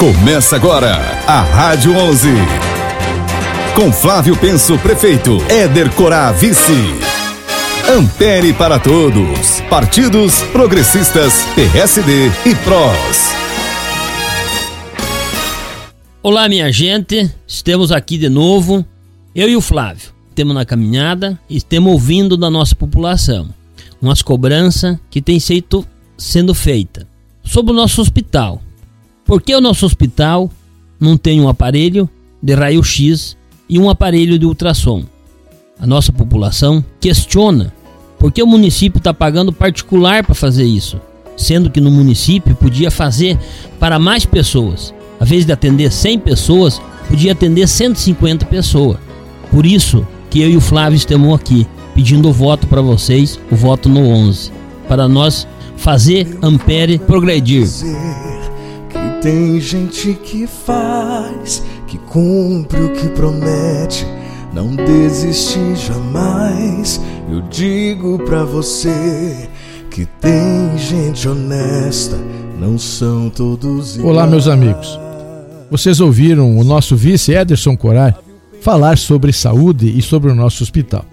Começa agora a Rádio 11. Com Flávio Penso, prefeito. Éder Corá, vice. Ampere para todos. Partidos progressistas, PSD e PROS. Olá, minha gente. Estamos aqui de novo. Eu e o Flávio. Temos na caminhada e estamos ouvindo da nossa população. Umas cobranças que tem sido sendo feita sobre o nosso hospital por que o nosso hospital não tem um aparelho de raio-x e um aparelho de ultrassom? A nossa população questiona por que o município está pagando particular para fazer isso, sendo que no município podia fazer para mais pessoas. A vez de atender 100 pessoas, podia atender 150 pessoas. Por isso que eu e o Flávio estamos aqui, pedindo o voto para vocês, o voto no 11, para nós fazer Ampere progredir. Tem gente que faz, que cumpre o que promete, não desiste jamais. Eu digo pra você que tem gente honesta, não são todos iguais. Olá, meus amigos. Vocês ouviram o nosso vice Ederson Corai falar sobre saúde e sobre o nosso hospital.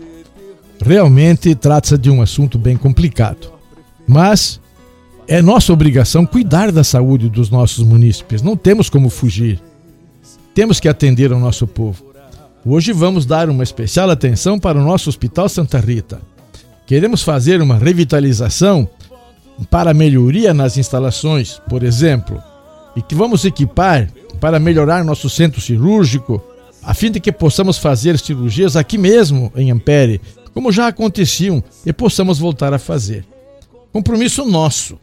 Realmente trata-se de um assunto bem complicado. Mas é nossa obrigação cuidar da saúde dos nossos munícipes, não temos como fugir. Temos que atender ao nosso povo. Hoje vamos dar uma especial atenção para o nosso Hospital Santa Rita. Queremos fazer uma revitalização para melhoria nas instalações, por exemplo, e que vamos equipar para melhorar nosso centro cirúrgico, a fim de que possamos fazer cirurgias aqui mesmo em Ampere, como já aconteciam, e possamos voltar a fazer. Compromisso nosso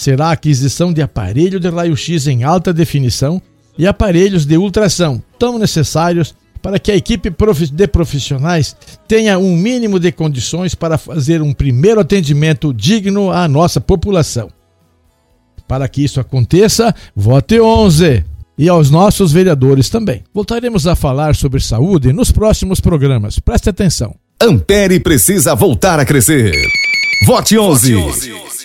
será a aquisição de aparelho de raio-x em alta definição e aparelhos de ultrassom, tão necessários para que a equipe de profissionais tenha um mínimo de condições para fazer um primeiro atendimento digno à nossa população. Para que isso aconteça, vote 11 e aos nossos vereadores também. Voltaremos a falar sobre saúde nos próximos programas. Preste atenção. Ampere precisa voltar a crescer. Vote 11. Vote 11.